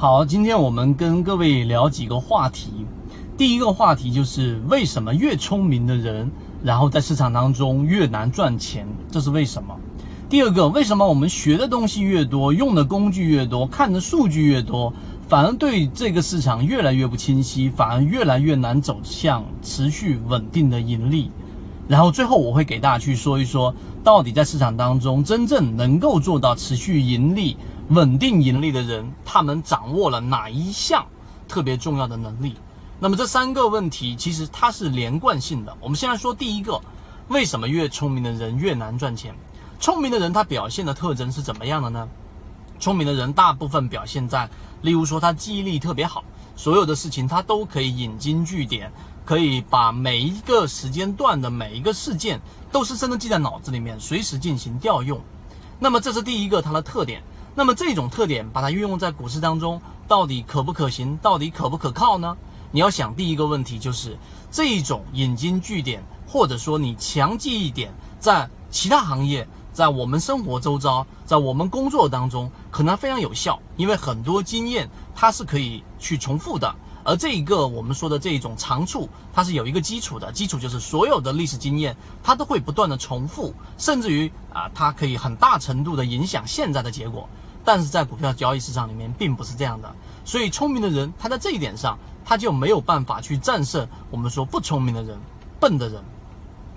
好，今天我们跟各位聊几个话题。第一个话题就是为什么越聪明的人，然后在市场当中越难赚钱，这是为什么？第二个，为什么我们学的东西越多，用的工具越多，看的数据越多，反而对这个市场越来越不清晰，反而越来越难走向持续稳定的盈利？然后最后我会给大家去说一说，到底在市场当中真正能够做到持续盈利、稳定盈利的人，他们掌握了哪一项特别重要的能力？那么这三个问题其实它是连贯性的。我们先来说第一个，为什么越聪明的人越难赚钱？聪明的人他表现的特征是怎么样的呢？聪明的人大部分表现在，例如说他记忆力特别好，所有的事情他都可以引经据典。可以把每一个时间段的每一个事件都是真的记在脑子里面，随时进行调用。那么这是第一个它的特点。那么这种特点把它运用在股市当中，到底可不可行？到底可不可靠呢？你要想第一个问题就是这一种引经据典，或者说你强记忆点，在其他行业，在我们生活周遭，在我们工作当中可能非常有效，因为很多经验它是可以去重复的。而这一个我们说的这一种长处，它是有一个基础的，基础就是所有的历史经验，它都会不断的重复，甚至于啊，它可以很大程度的影响现在的结果。但是在股票交易市场里面，并不是这样的。所以聪明的人，他在这一点上，他就没有办法去战胜我们说不聪明的人、笨的人。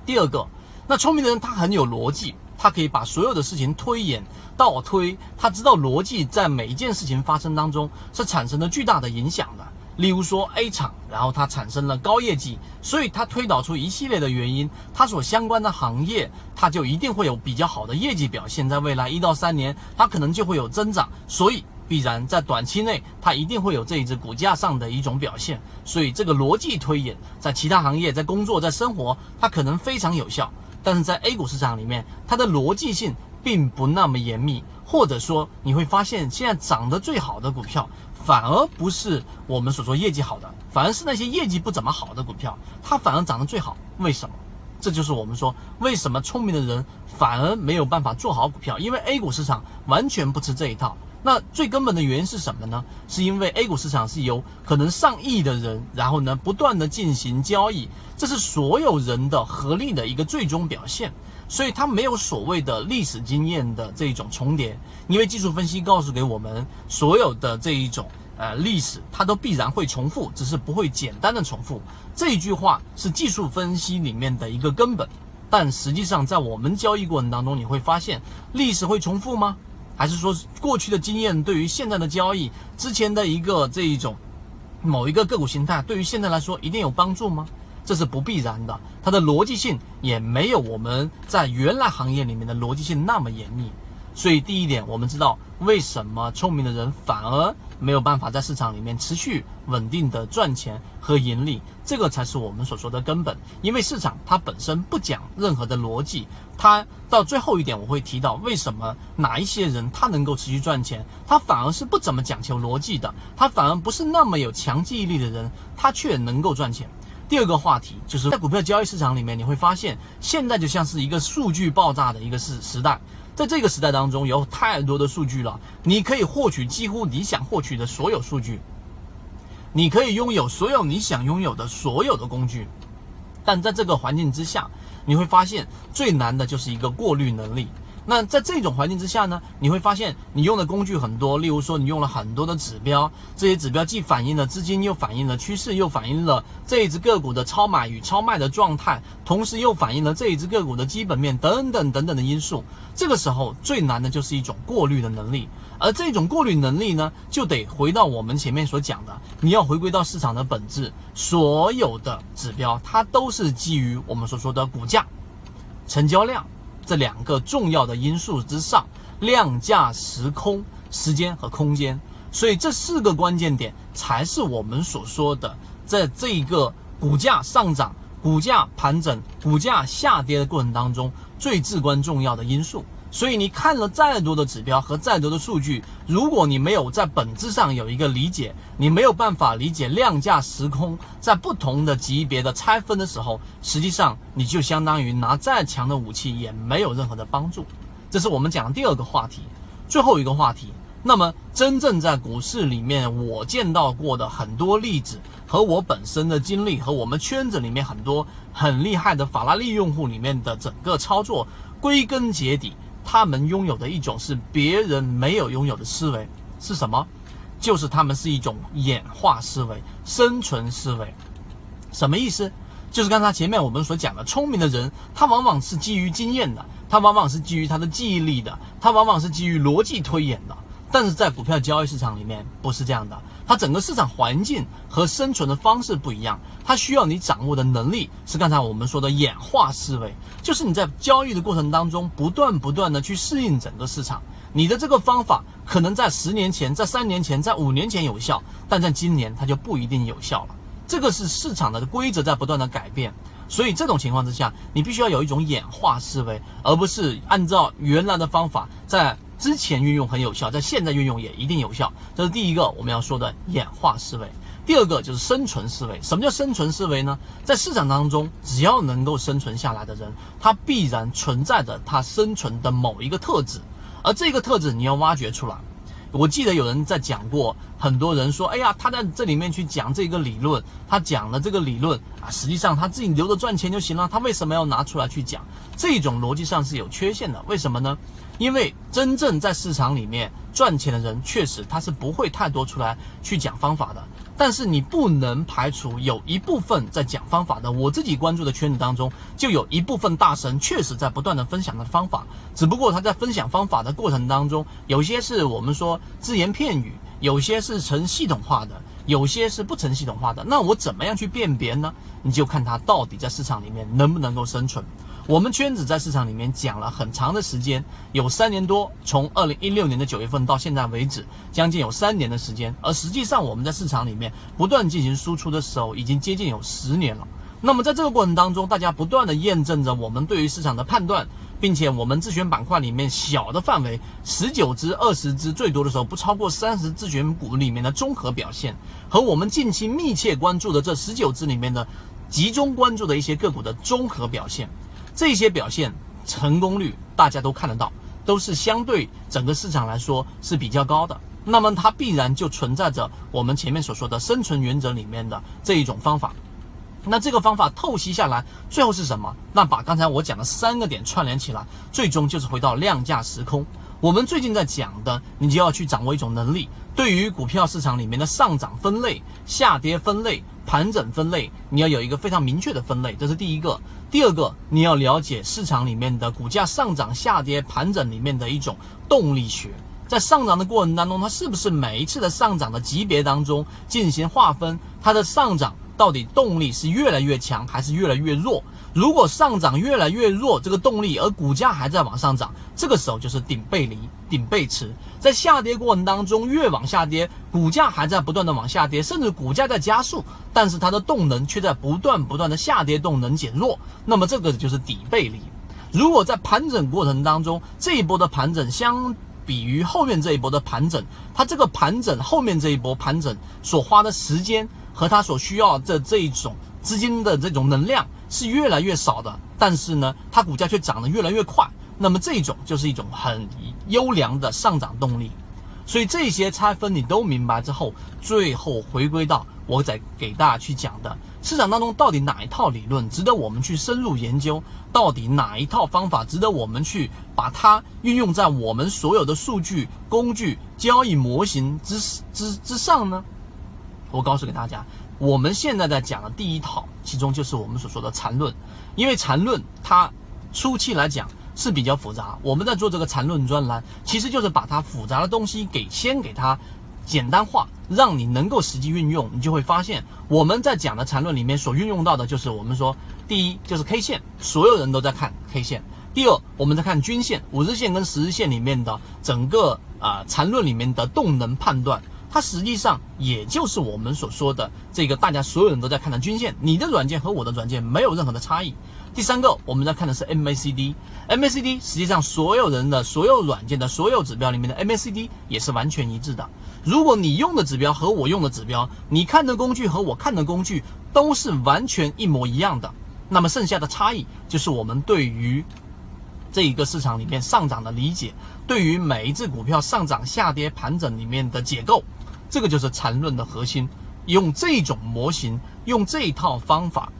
第二个，那聪明的人他很有逻辑，他可以把所有的事情推演倒推，他知道逻辑在每一件事情发生当中是产生了巨大的影响的。例如说 A 厂，然后它产生了高业绩，所以它推导出一系列的原因，它所相关的行业，它就一定会有比较好的业绩表现，在未来一到三年，它可能就会有增长，所以必然在短期内，它一定会有这一只股价上的一种表现。所以这个逻辑推演，在其他行业，在工作，在生活，它可能非常有效，但是在 A 股市场里面，它的逻辑性并不那么严密，或者说你会发现，现在涨得最好的股票。反而不是我们所说业绩好的，反而是那些业绩不怎么好的股票，它反而涨得最好。为什么？这就是我们说为什么聪明的人反而没有办法做好股票，因为 A 股市场完全不吃这一套。那最根本的原因是什么呢？是因为 A 股市场是由可能上亿的人，然后呢不断的进行交易，这是所有人的合力的一个最终表现。所以它没有所谓的历史经验的这一种重叠，因为技术分析告诉给我们，所有的这一种呃历史，它都必然会重复，只是不会简单的重复。这一句话是技术分析里面的一个根本，但实际上在我们交易过程当中，你会发现历史会重复吗？还是说过去的经验对于现在的交易之前的一个这一种某一个个股形态，对于现在来说一定有帮助吗？这是不必然的，它的逻辑性也没有我们在原来行业里面的逻辑性那么严密。所以第一点，我们知道为什么聪明的人反而没有办法在市场里面持续稳定的赚钱和盈利，这个才是我们所说的根本。因为市场它本身不讲任何的逻辑，它到最后一点我会提到为什么哪一些人他能够持续赚钱，他反而是不怎么讲求逻辑的，他反而不是那么有强记忆力的人，他却能够赚钱。第二个话题就是在股票交易市场里面，你会发现现在就像是一个数据爆炸的一个时时代，在这个时代当中，有太多的数据了，你可以获取几乎你想获取的所有数据，你可以拥有所有你想拥有的所有的工具，但在这个环境之下，你会发现最难的就是一个过滤能力。那在这种环境之下呢，你会发现你用的工具很多，例如说你用了很多的指标，这些指标既反映了资金，又反映了趋势，又反映了这一只个股的超买与超卖的状态，同时又反映了这一只个股的基本面等等等等的因素。这个时候最难的就是一种过滤的能力，而这种过滤能力呢，就得回到我们前面所讲的，你要回归到市场的本质，所有的指标它都是基于我们所说的股价、成交量。这两个重要的因素之上，量价时空、时间和空间，所以这四个关键点才是我们所说的，在这一个股价上涨、股价盘整、股价下跌的过程当中最至关重要的因素。所以你看了再多的指标和再多的数据，如果你没有在本质上有一个理解，你没有办法理解量价时空在不同的级别的拆分的时候，实际上你就相当于拿再强的武器也没有任何的帮助。这是我们讲的第二个话题，最后一个话题，那么，真正在股市里面，我见到过的很多例子，和我本身的经历，和我们圈子里面很多很厉害的法拉利用户里面的整个操作，归根结底，他们拥有的一种是别人没有拥有的思维，是什么？就是他们是一种演化思维、生存思维。什么意思？就是刚才前面我们所讲的，聪明的人，他往往是基于经验的，他往往是基于他的记忆力的，他往往是基于逻辑推演的。但是在股票交易市场里面不是这样的，它整个市场环境和生存的方式不一样，它需要你掌握的能力是刚才我们说的演化思维，就是你在交易的过程当中不断不断的去适应整个市场。你的这个方法可能在十年前、在三年前、在五年前有效，但在今年它就不一定有效了。这个是市场的规则在不断的改变，所以这种情况之下，你必须要有一种演化思维，而不是按照原来的方法在。之前运用很有效，在现在运用也一定有效，这是第一个我们要说的演化思维。第二个就是生存思维。什么叫生存思维呢？在市场当中，只要能够生存下来的人，他必然存在着他生存的某一个特质，而这个特质你要挖掘出来。我记得有人在讲过，很多人说，哎呀，他在这里面去讲这个理论，他讲了这个理论啊，实际上他自己留着赚钱就行了，他为什么要拿出来去讲？这种逻辑上是有缺陷的。为什么呢？因为真正在市场里面赚钱的人，确实他是不会太多出来去讲方法的。但是你不能排除有一部分在讲方法的，我自己关注的圈子当中，就有一部分大神确实在不断的分享的方法。只不过他在分享方法的过程当中，有些是我们说只言片语，有些是成系统化的，有些是不成系统化的。那我怎么样去辨别呢？你就看他到底在市场里面能不能够生存。我们圈子在市场里面讲了很长的时间，有三年多，从二零一六年的九月份到现在为止，将近有三年的时间。而实际上我们在市场里面不断进行输出的时候，已经接近有十年了。那么在这个过程当中，大家不断的验证着我们对于市场的判断，并且我们自选板块里面小的范围，十九只、二十只，最多的时候不超过三十自选股里面的综合表现，和我们近期密切关注的这十九只里面的集中关注的一些个股的综合表现。这些表现成功率大家都看得到，都是相对整个市场来说是比较高的。那么它必然就存在着我们前面所说的生存原则里面的这一种方法。那这个方法透析下来，最后是什么？那把刚才我讲的三个点串联起来，最终就是回到量价时空。我们最近在讲的，你就要去掌握一种能力，对于股票市场里面的上涨分类、下跌分类。盘整分类，你要有一个非常明确的分类，这是第一个。第二个，你要了解市场里面的股价上涨、下跌、盘整里面的一种动力学，在上涨的过程当中，它是不是每一次的上涨的级别当中进行划分，它的上涨到底动力是越来越强还是越来越弱？如果上涨越来越弱，这个动力，而股价还在往上涨，这个时候就是顶背离、顶背驰。在下跌过程当中，越往下跌，股价还在不断的往下跌，甚至股价在加速，但是它的动能却在不断不断的下跌，动能减弱，那么这个就是底背离。如果在盘整过程当中，这一波的盘整相比于后面这一波的盘整，它这个盘整后面这一波盘整所花的时间和它所需要的这一种资金的这种能量。是越来越少的，但是呢，它股价却涨得越来越快。那么这种就是一种很优良的上涨动力。所以这些拆分你都明白之后，最后回归到我在给大家去讲的市场当中，到底哪一套理论值得我们去深入研究？到底哪一套方法值得我们去把它运用在我们所有的数据、工具、交易模型之之之上呢？我告诉给大家。我们现在在讲的第一套，其中就是我们所说的缠论，因为缠论它初期来讲是比较复杂。我们在做这个缠论专栏，其实就是把它复杂的东西给先给它简单化，让你能够实际运用。你就会发现，我们在讲的缠论里面所运用到的就是我们说，第一就是 K 线，所有人都在看 K 线；第二，我们在看均线，五日线跟十日线里面的整个啊缠论里面的动能判断。它实际上也就是我们所说的这个，大家所有人都在看的均线。你的软件和我的软件没有任何的差异。第三个，我们在看的是 MACD，MACD 实际上所有人的所有软件的所有指标里面的 MACD 也是完全一致的。如果你用的指标和我用的指标，你看的工具和我看的工具都是完全一模一样的，那么剩下的差异就是我们对于这一个市场里面上涨的理解，对于每一只股票上涨、下跌、盘整里面的解构，这个就是缠论的核心。用这种模型，用这一套方法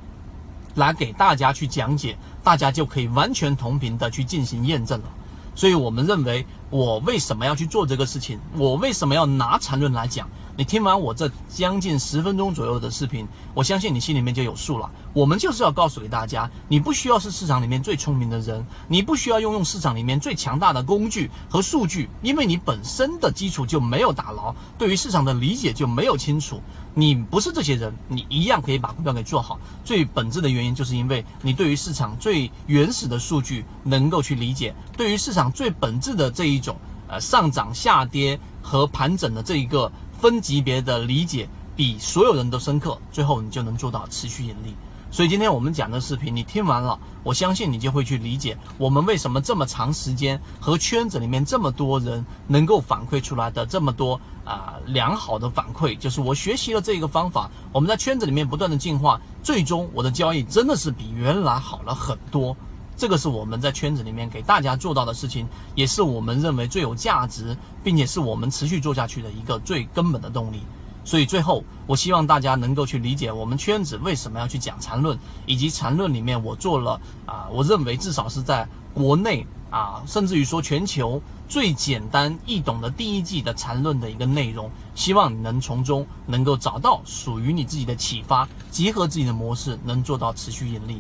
来给大家去讲解，大家就可以完全同频的去进行验证了。所以我们认为，我为什么要去做这个事情？我为什么要拿缠论来讲？你听完我这将近十分钟左右的视频，我相信你心里面就有数了。我们就是要告诉给大家，你不需要是市场里面最聪明的人，你不需要拥有市场里面最强大的工具和数据，因为你本身的基础就没有打牢，对于市场的理解就没有清楚。你不是这些人，你一样可以把股票给做好。最本质的原因就是因为你对于市场最原始的数据能够去理解，对于市场最本质的这一种呃上涨、下跌和盘整的这一个。分级别的理解比所有人都深刻，最后你就能做到持续盈利。所以今天我们讲的视频，你听完了，我相信你就会去理解我们为什么这么长时间和圈子里面这么多人能够反馈出来的这么多啊良好的反馈，就是我学习了这个方法，我们在圈子里面不断的进化，最终我的交易真的是比原来好了很多。这个是我们在圈子里面给大家做到的事情，也是我们认为最有价值，并且是我们持续做下去的一个最根本的动力。所以最后，我希望大家能够去理解我们圈子为什么要去讲缠论，以及缠论里面我做了啊，我认为至少是在国内啊，甚至于说全球最简单易懂的第一季的缠论的一个内容。希望你能从中能够找到属于你自己的启发，结合自己的模式，能做到持续盈利。